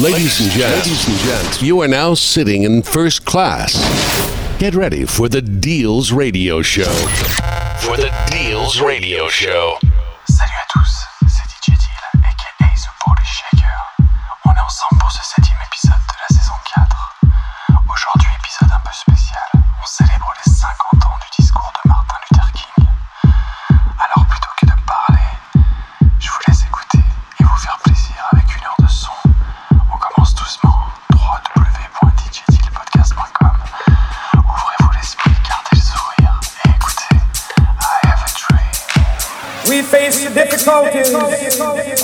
Ladies and gents, you are now sitting in first class. Get ready for the Deals Radio Show. For the Deals Radio Show.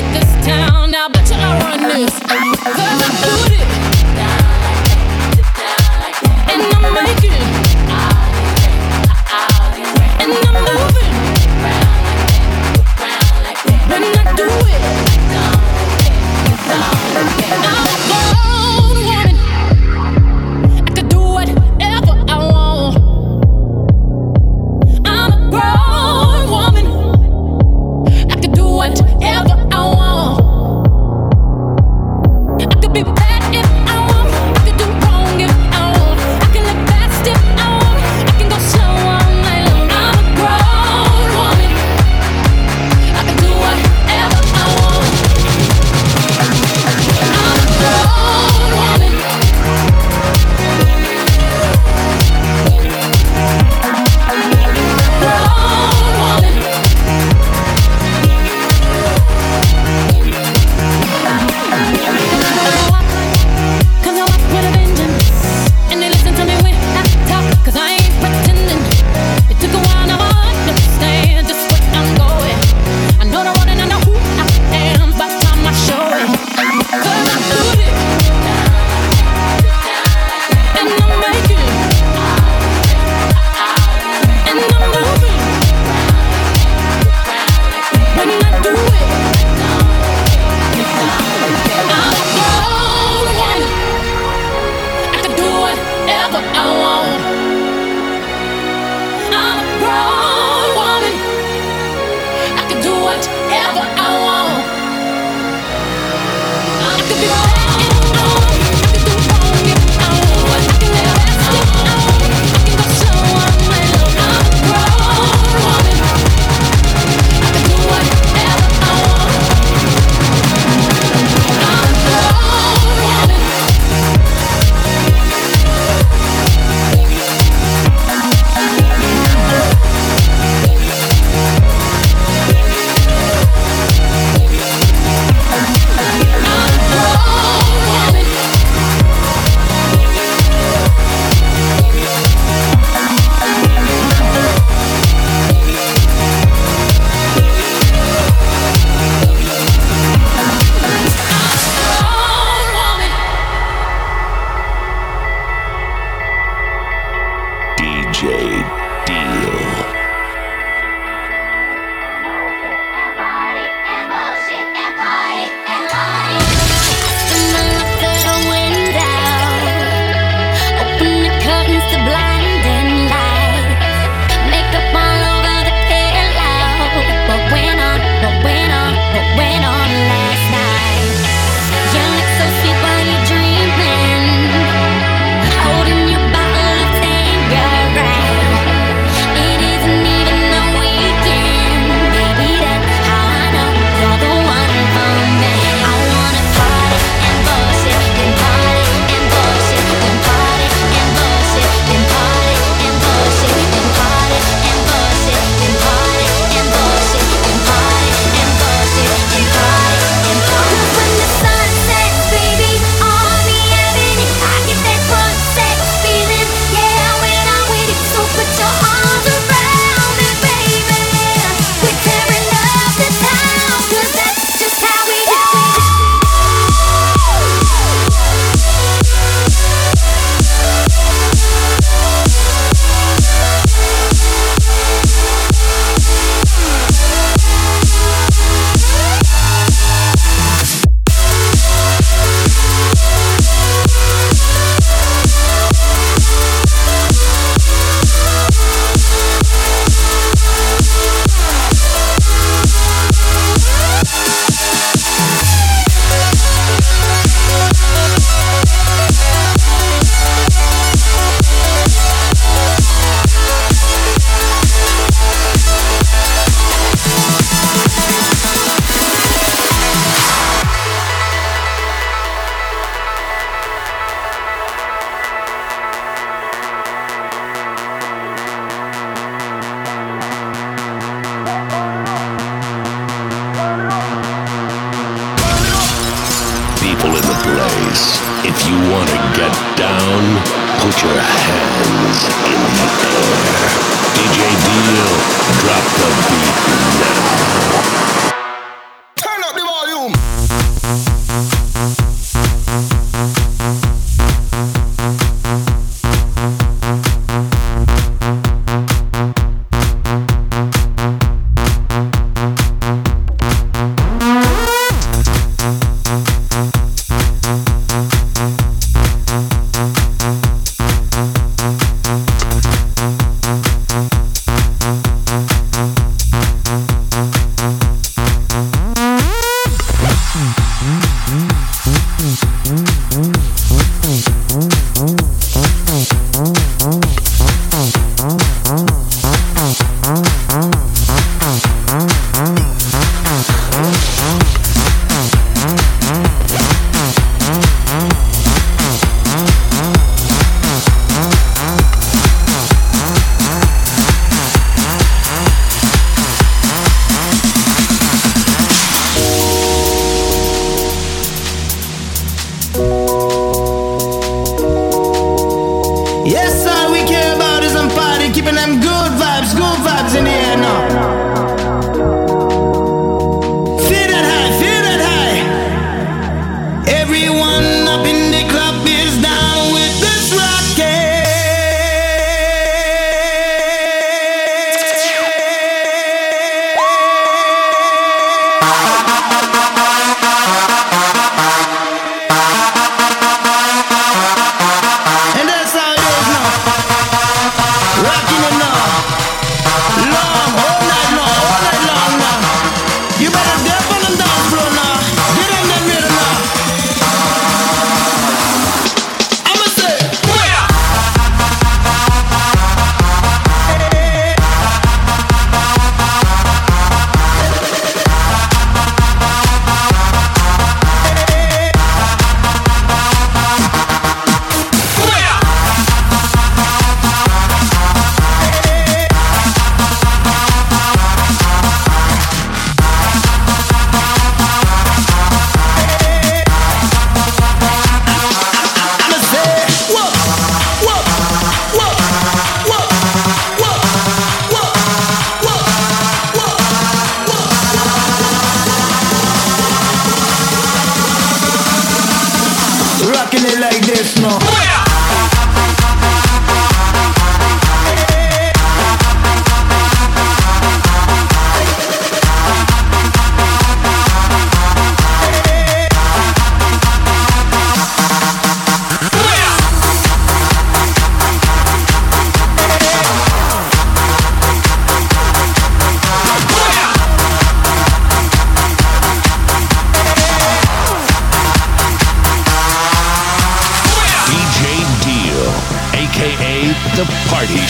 this town. Now bet you I run this. Cause I do it.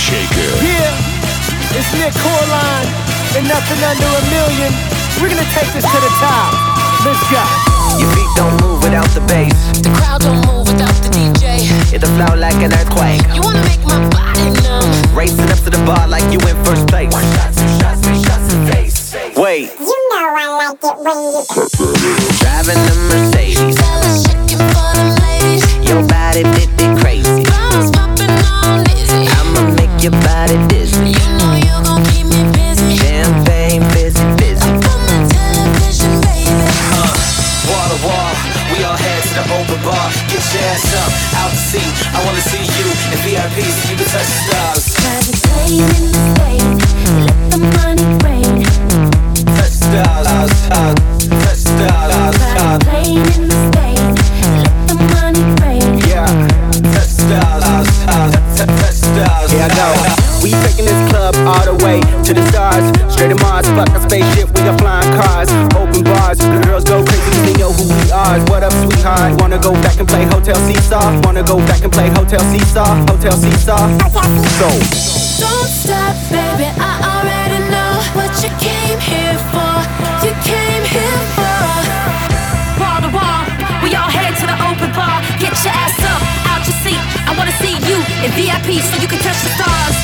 Shaker. Yeah, it's Nick Corline and nothing under a million. We're gonna take this to the top. Let's go. Your feet don't move without the bass. The crowd don't move without the DJ. It'll flow like an earthquake. You wanna make my body numb. Racing up to the bar like you in first place. One shot, two shots, three shots in face. Wait. You know I like it when you Driving a Mercedes. Fellas shaking for them ladies. Your body fit it crazy. Seesaw? Wanna go back and play Hotel Seesaw? Hotel Seesaw? So, Don't stop, baby. I already know what you came here for. You came here for. Wall to wall, we all head to the open bar. Get your ass up, out your seat. I wanna see you in VIP so you can touch the stars.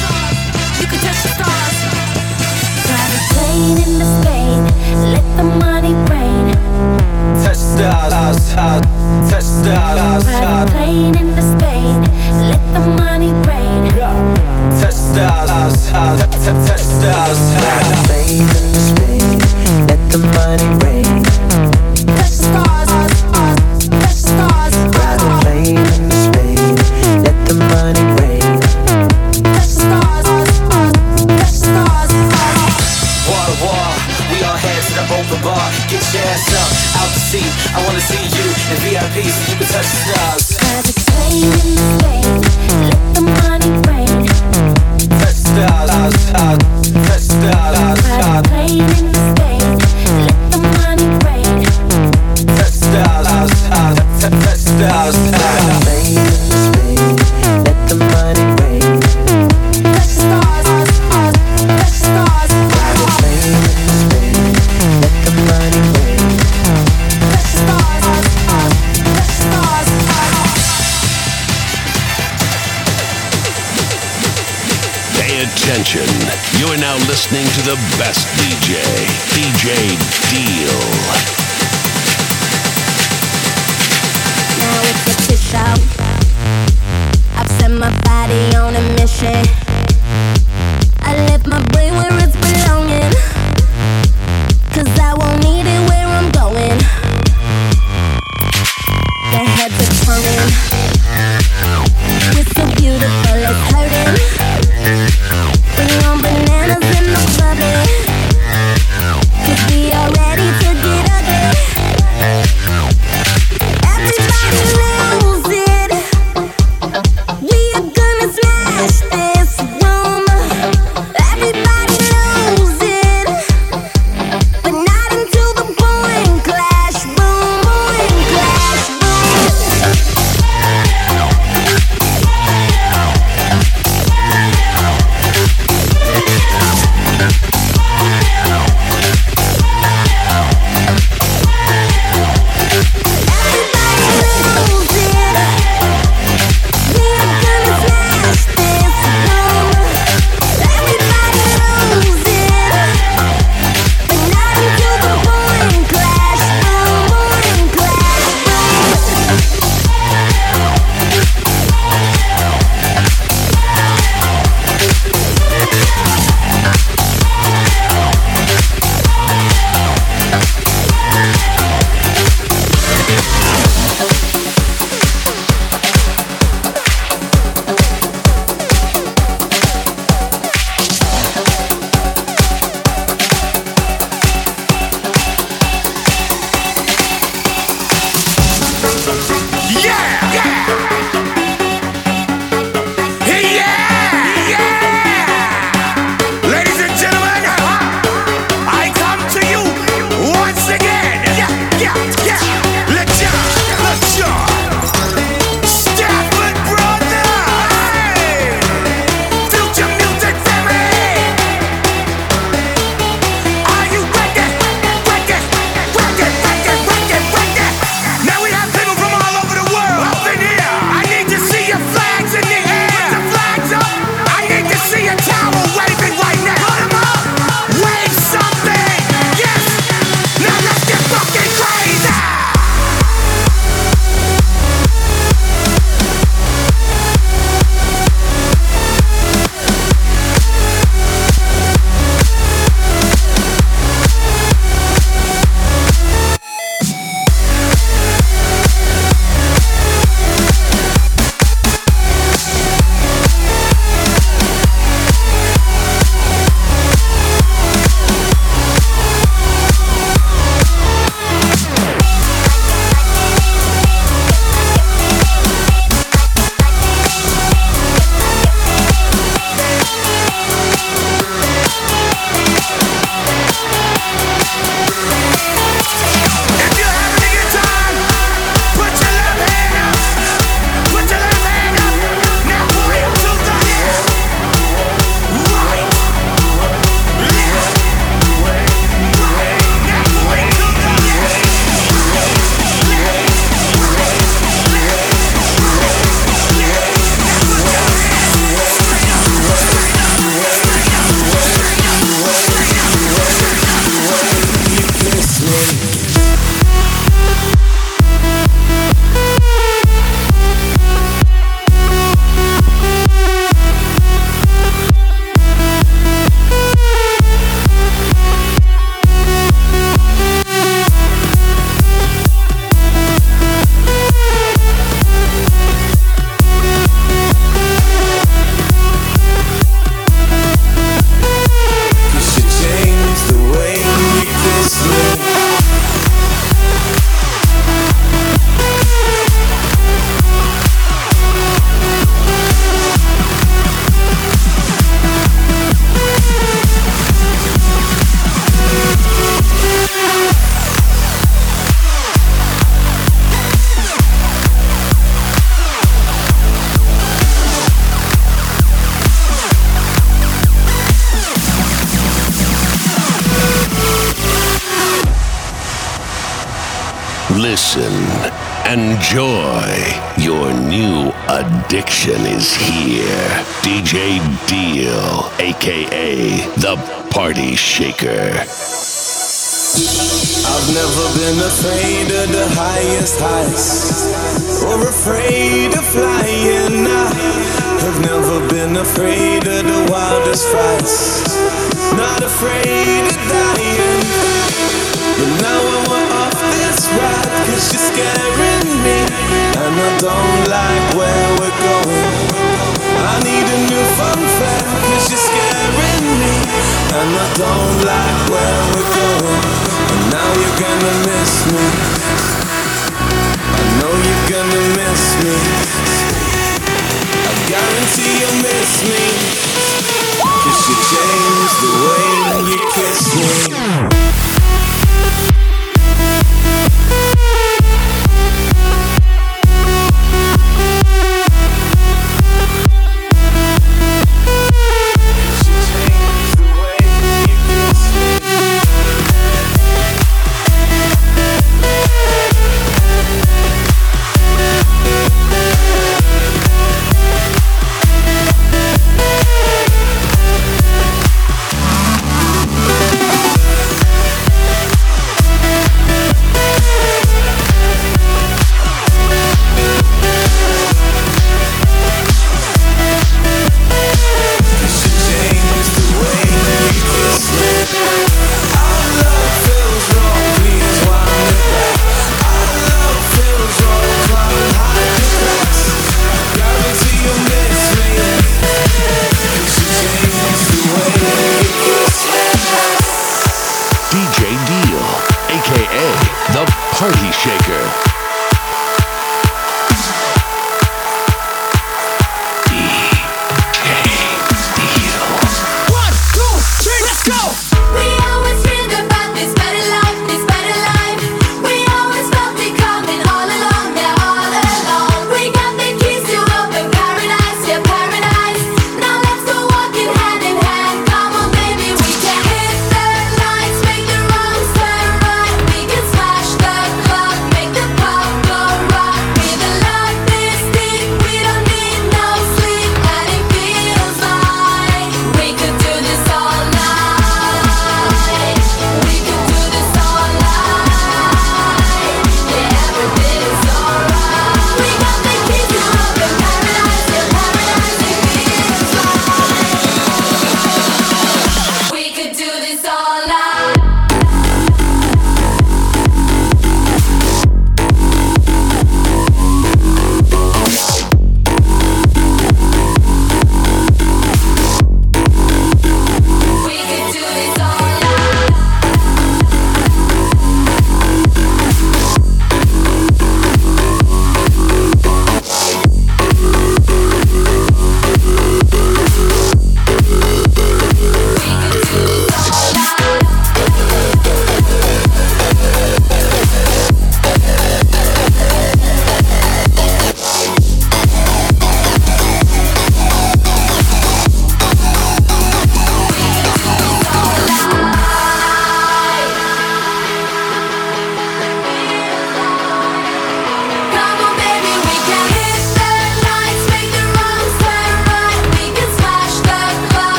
You can touch the stars. Plane in the state. Let the money rain. touch stars, touch the stars, Private stars. plane plane into Spain. Let the money rain. Addiction is here. DJ Deal, aka The Party Shaker. I've never been afraid of the highest heights or afraid of flying. I have never been afraid of the wildest frights, not afraid of dying. But now I want off this ride, cause you're scaring and I don't like where we're going. I need a new fun fact, cause you're scaring me, and I don't like where we're going. And now you're gonna miss me. I know you're gonna miss me. I guarantee you'll miss me. Cause you changed the way you kiss me.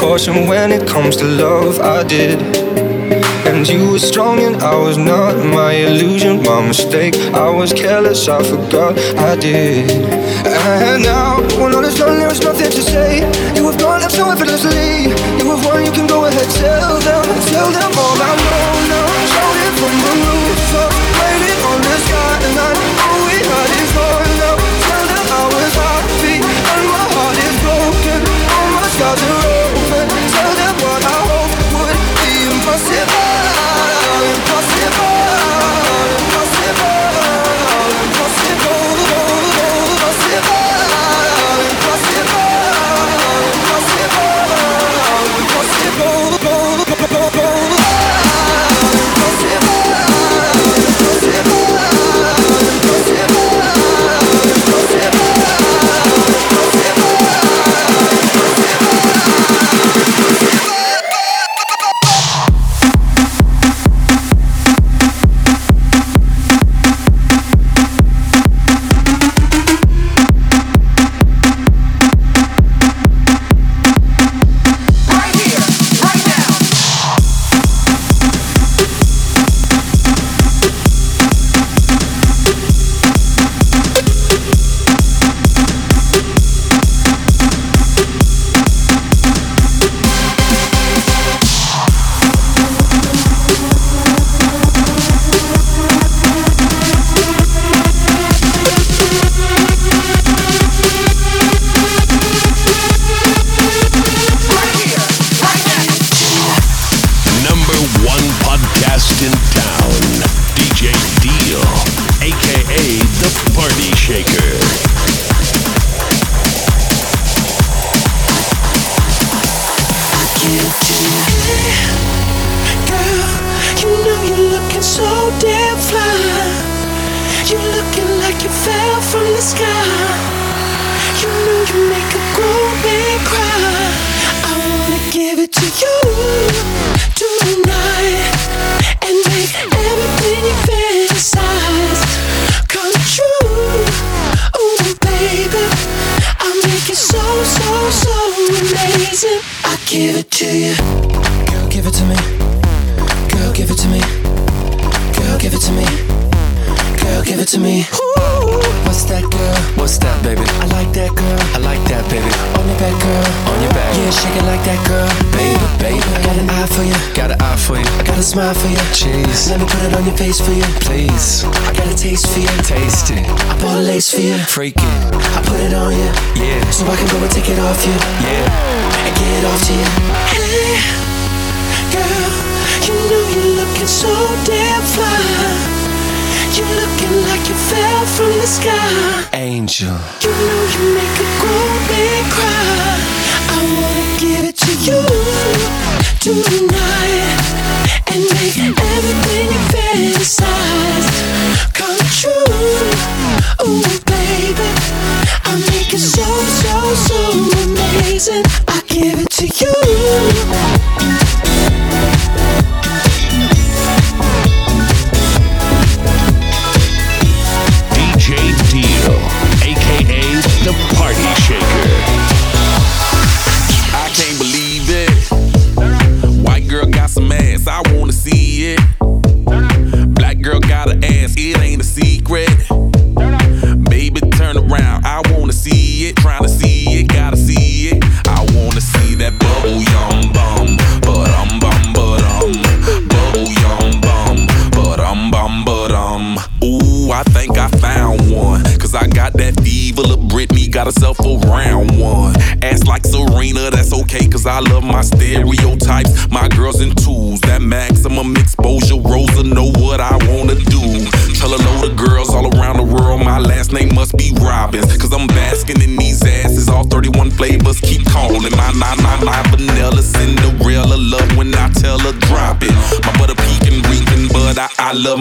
caution when it comes to love, I did. And you were strong and I was not my illusion, my mistake. I was careless, I forgot I did. And now, when all is done, there is nothing to say. You have gone up so effortlessly. You have won, you can go ahead, tell them, tell them all.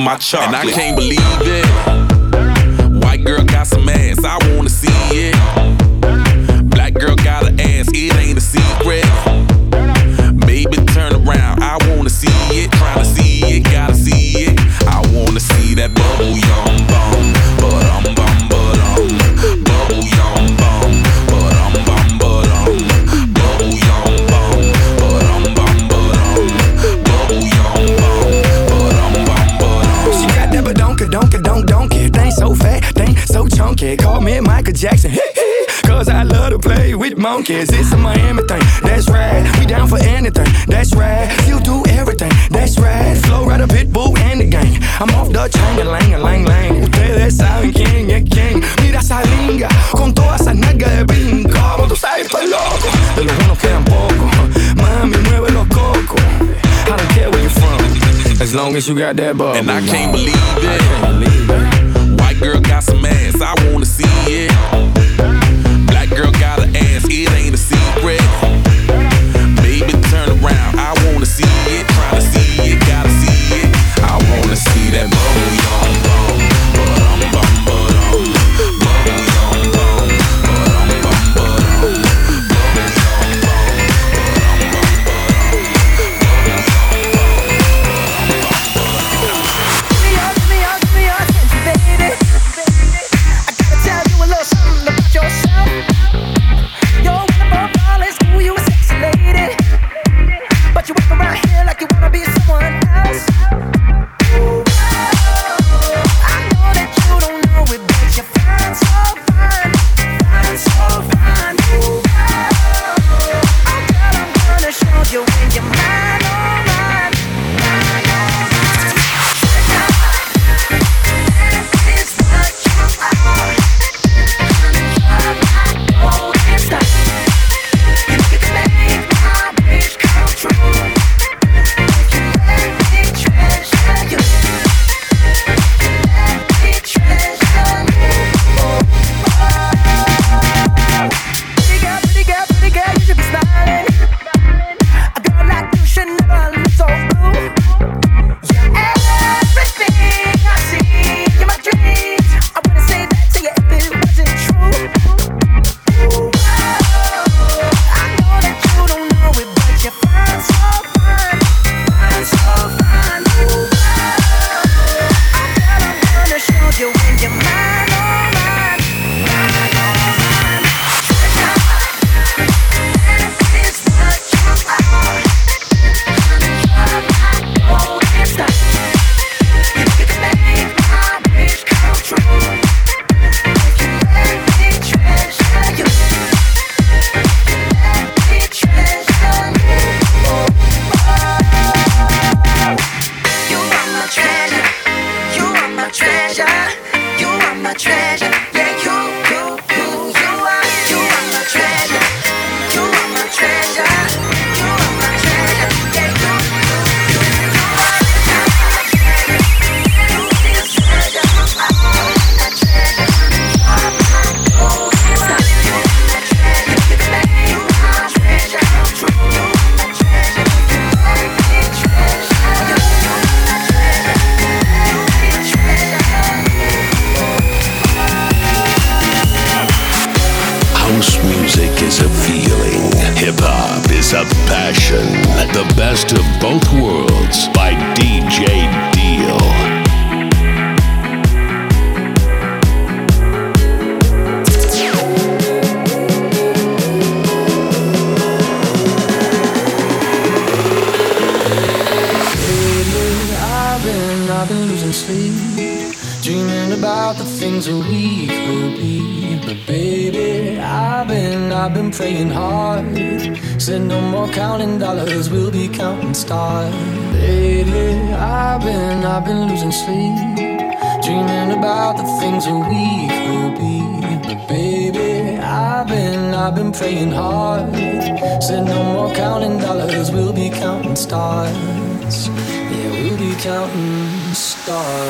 my chocolate. And I can't believe it. White girl got some ass, I wanna see it. Black girl got a ass, it ain't a secret. Baby, turn around, I wanna see it. Tryna see it, gotta see it. I wanna see that bubble, yo. is. It's a Miami thing, that's right. We down for anything, that's right. You do everything, that's right. Flow right a hit boo and the gang. I'm off the chain, lang, lang, lang. Ustedes saben quién es quién. Mira esa linga, con toda esa nalga de brinco. Como tú sabes, estoy loco. De los buenos quedan pocos. Mami, mueve los cocos. I don't care where you from, as long as you got that bubble. And I can't believe it. I can't believe that. White girl got some ass, I wanna see it. Black girl got an ass, it ain't wanna see it.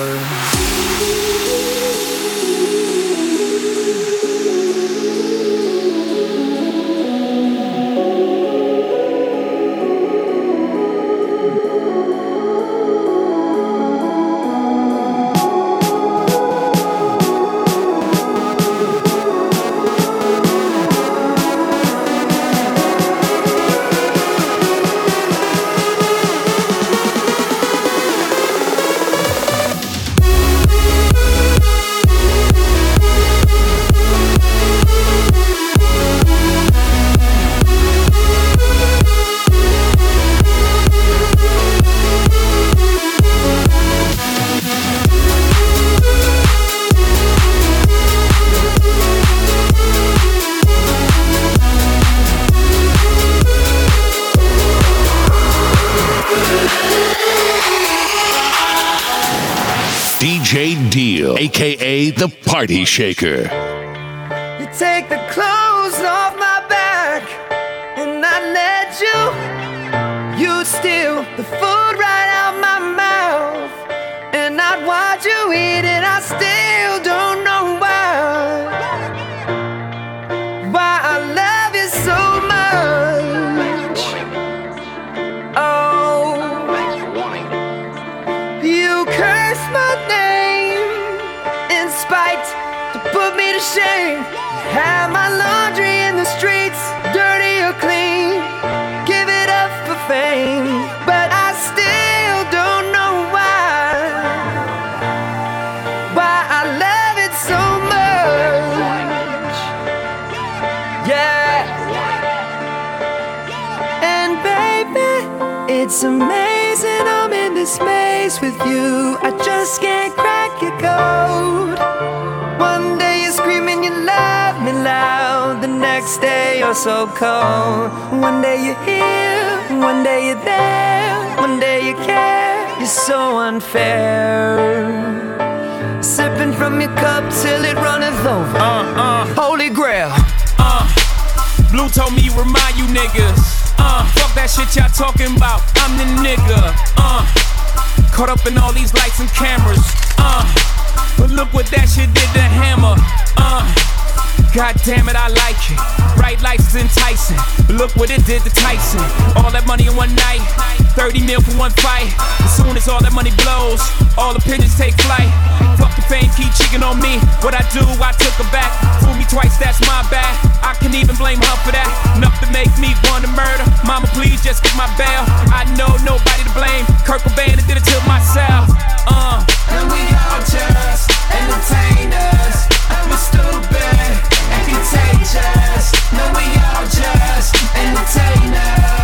Stars. Party Shaker. You. I just can't crack your code. One day you're screaming you love me loud, the next day you're so cold. One day you're here, one day you're there, one day you care. You're so unfair. Sipping from your cup till it runneth over. Uh, uh. Holy grail. Uh, Blue told me remind you niggas. Uh, fuck that shit y'all talking about. I'm the nigga. Uh, caught up in all these lights and cameras. Uh, but look what that shit did to Hammer. Uh, God damn it, I like it. Bright lights is enticing. But look what it did to Tyson. All that money in one night. 30 mil for one fight. As soon as all that money blows, all the pigeons take flight. Fuck the fame, keep cheating on me. What I do, I took her back. Fool me twice, that's my bad. I can even blame her for that. Enough to make me want to murder. Mama, please just get my bail. I know nobody to blame. Kurt Cobain did it to myself. Uh. And we all just entertainers. And we're stupid contagious. No, we all just entertainers.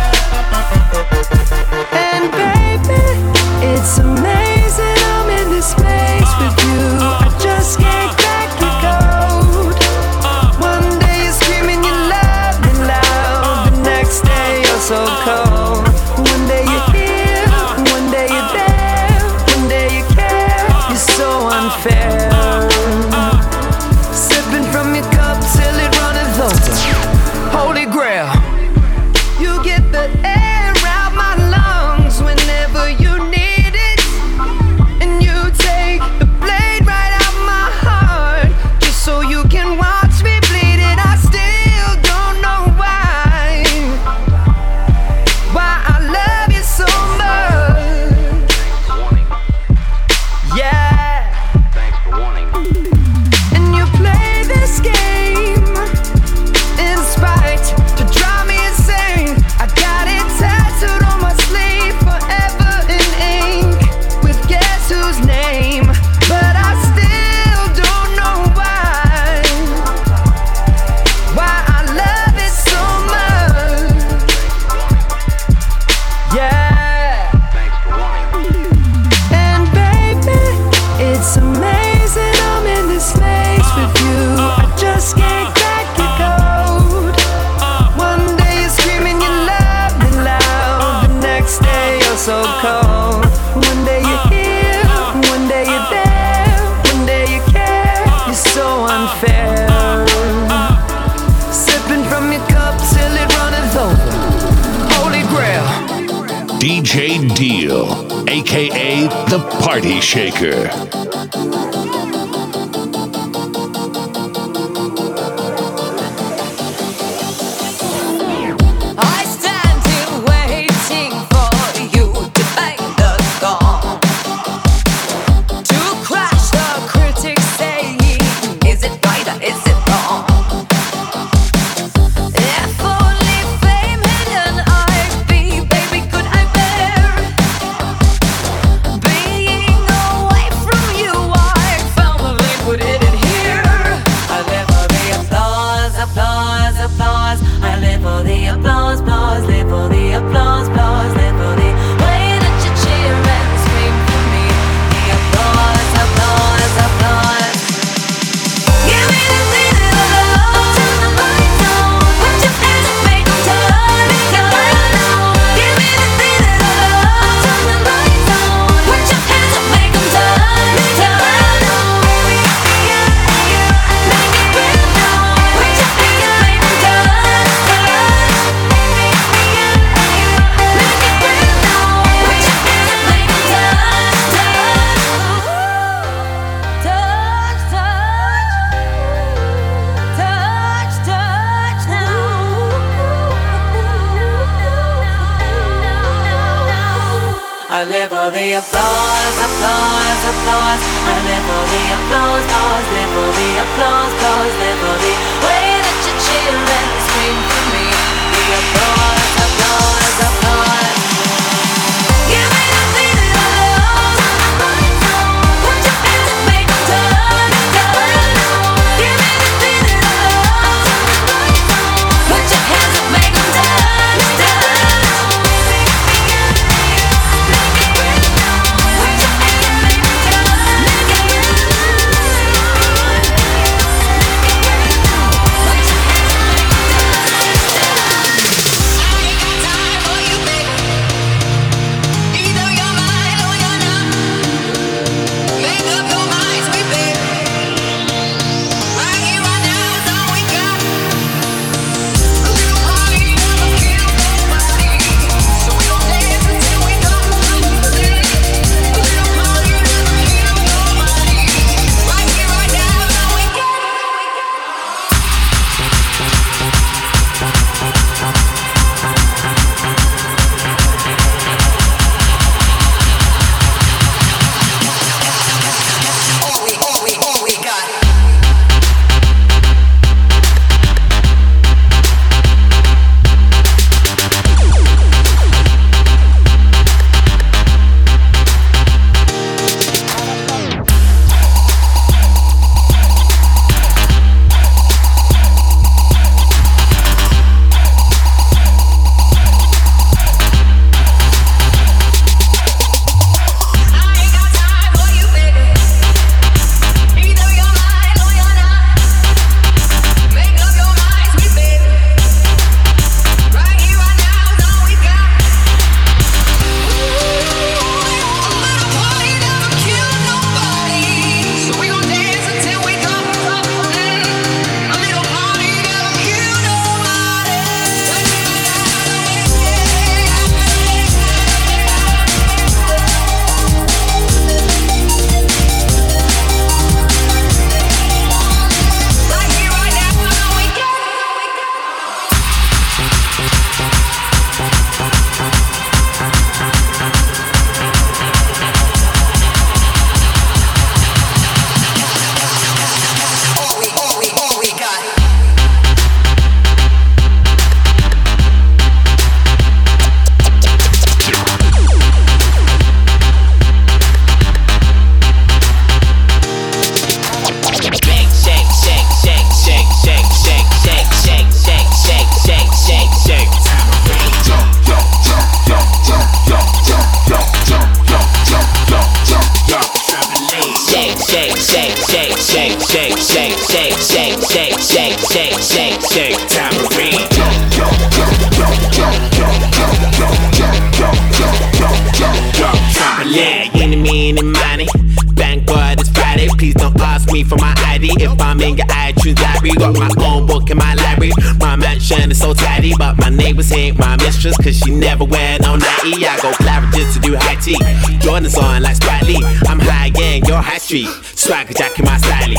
Ain't my mistress, cause she never wear no nightie. I go Claridge's to do high tea. Jordan's on like Spike Lee. I'm high end, you're high street. Swagger jack in my style.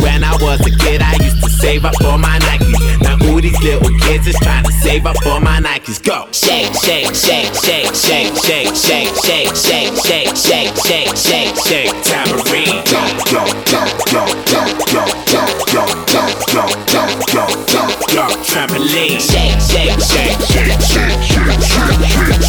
When I was a kid, I used to save up for my Nikes. Now all these little kids is trying to save up for my Nikes. Go! Shake, shake, shake, shake, shake, shake, shake, shake, shake, shake, shake, shake, shake, shake, tambourine. Go, go, go, go, go, go, go, go, trampoline. Shake, shake, shake, shake, shake, shake, shake,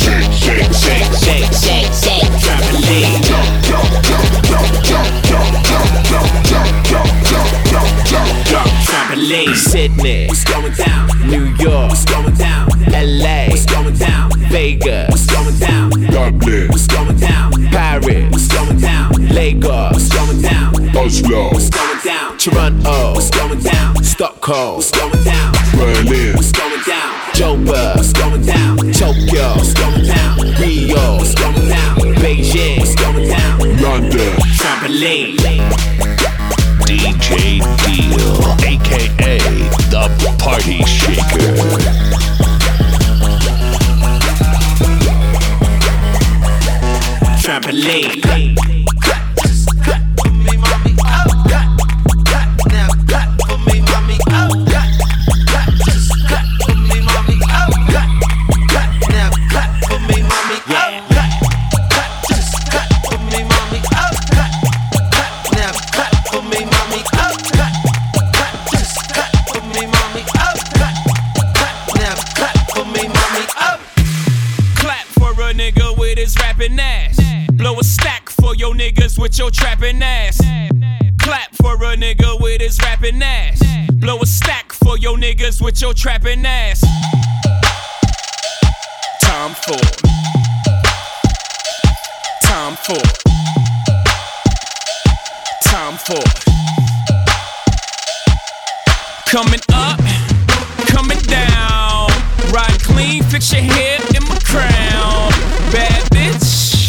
shake, shake, shake, shake, shake, shake, trampoline. Go, go, go, go, go, go, go, go, go, go, go, go, go, go, trampoline. Sydney, what's going down? New York, what's going down? LA, what's going down? Vegas, what's going down? Dublin, what's going down? Paris, what's going down? Lagos, what's going down? Oslo, what's going down? Toronto, what's going down? Stockholm, what's going down? Berlin, what's going down? Joburg, what's going down? Tokyo, what's going down? Rio, what's going down? Beijing, what's going down? London, trampoline. DJ Deal, aka the Party Shaker. Trampoline. Niggas with your trapping ass. Clap for a nigga with his rapping ass. Blow a stack for your niggas with your trapping ass. Tom Ford. Tom Ford. Tom Ford. Coming up, coming down. Ride clean, fix your hair in my crown. Bad bitch.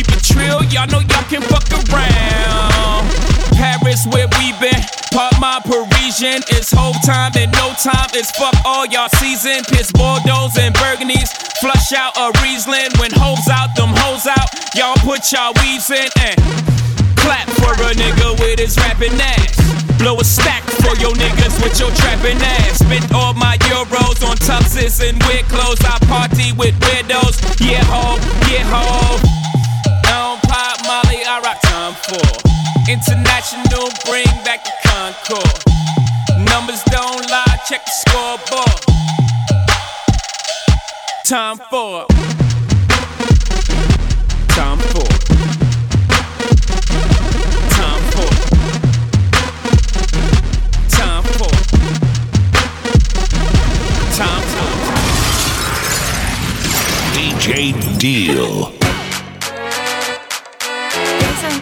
Keep it trill, y'all know y'all can fuck around. Paris, where we been. Part my Parisian. It's whole time and no time. It's fuck all y'all season. Piss Bordeaux and Burgundies. Flush out a Riesling. When hoes out, them hoes out. Y'all put y'all weaves in and clap for a nigga with his rapping ass. Blow a stack for your niggas with your trapping ass. Spent all my euros on tuxes and weird clothes. I party with weirdos. Yeah, ho, yeah, ho. Don't pop Molly, I rock Tom Ford. International, bring back the Concorde. Numbers don't lie, check the scoreboard. Tom Ford. Tom Ford. Tom Ford. Tom Ford. Tom Ford. DJ Deal.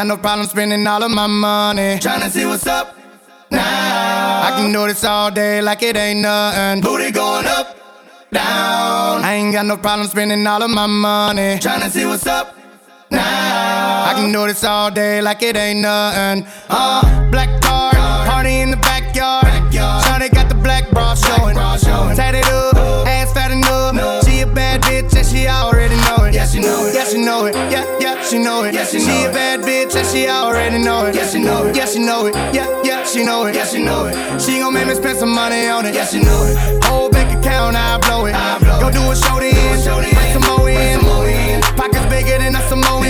Got no problem spending all of my money. Tryna see what's up now. I can do this all day like it ain't nothing. Booty going up, down. I ain't got no problem spending all of my money. Tryna see what's up now. I can do this all day like it ain't nothing. Uh, black card, party in the backyard. Shawty got the black bra showing. She already know it. Yeah, she know it. Yeah, she know it. Yeah, yeah, she know it. Yeah, she know it. She gon' make me spend some money on it. Yeah, she know it. Whole bank account, I blow it. I blow Go do a show then, bring some more in. Pockets bigger than a Samoan.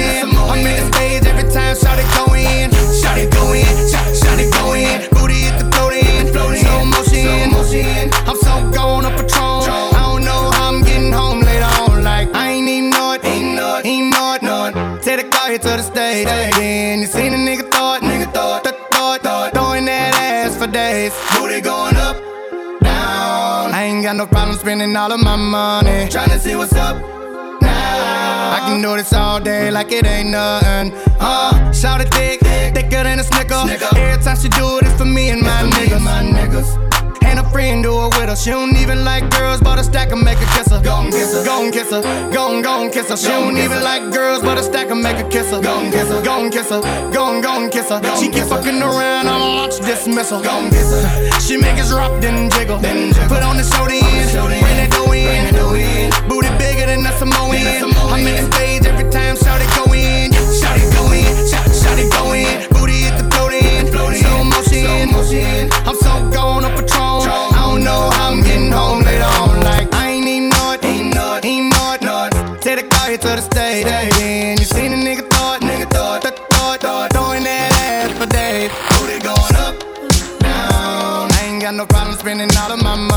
I'm in the stage every time, shout it go in. Shout it go in, shout, shout it go in. Spending all of my money. Trying to see what's up. now. I can do this all day like it ain't nothing. Uh, shout it thick, thicker than a snicker. Every time she do it, it's for me and my niggas. My niggas. And a friend do it with her. She don't even like girls, but a stack and make her kiss her. Gon' kiss her, gon' kiss her, gon' gon' kiss her. She don't even like girls, but a stack and make her kiss her. Gon' kiss her, gon' kiss her, gon' gon' kiss her. She keep fucking around, I'ma launch dismissal. Gon' kiss her. She make us rock, then jiggle. Put on the show then, bring that dough in. Booty bigger than a Samoan. I'm in the stage every time, shout it go in, shout it go in, shout, shout it go in. Booty hit the float in, slow motion. I'm so gone up Patron. I don't know how I'm getting home later on. Like I ain't even know it, ain't know it, ain't know it, know it. Take the car here to the stage. Then you seen a nigga it, nigga throw it, throw it, throwing that ass for days. Booty going up, down. I ain't got no problem spending all of my money.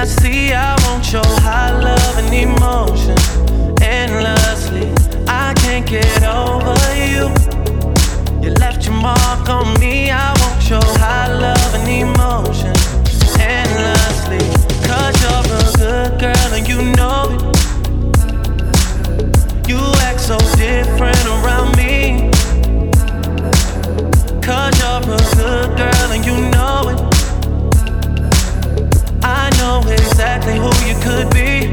I see. I want your high love and emotion endlessly. I can't get over you. You left your mark on me. I want your high love and emotion endlessly. Cause you're a good girl and you know it. You act so different around me. Cause you're a good girl and you know exactly who you could be.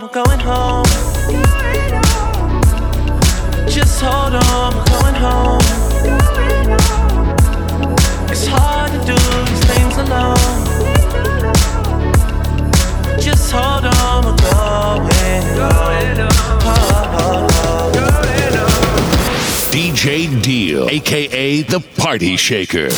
on, we're going home. Just hold on, we're going home. It's hard to do these things alone. Just hold on, we're going, home. DJ Deal, aka the Party Shaker.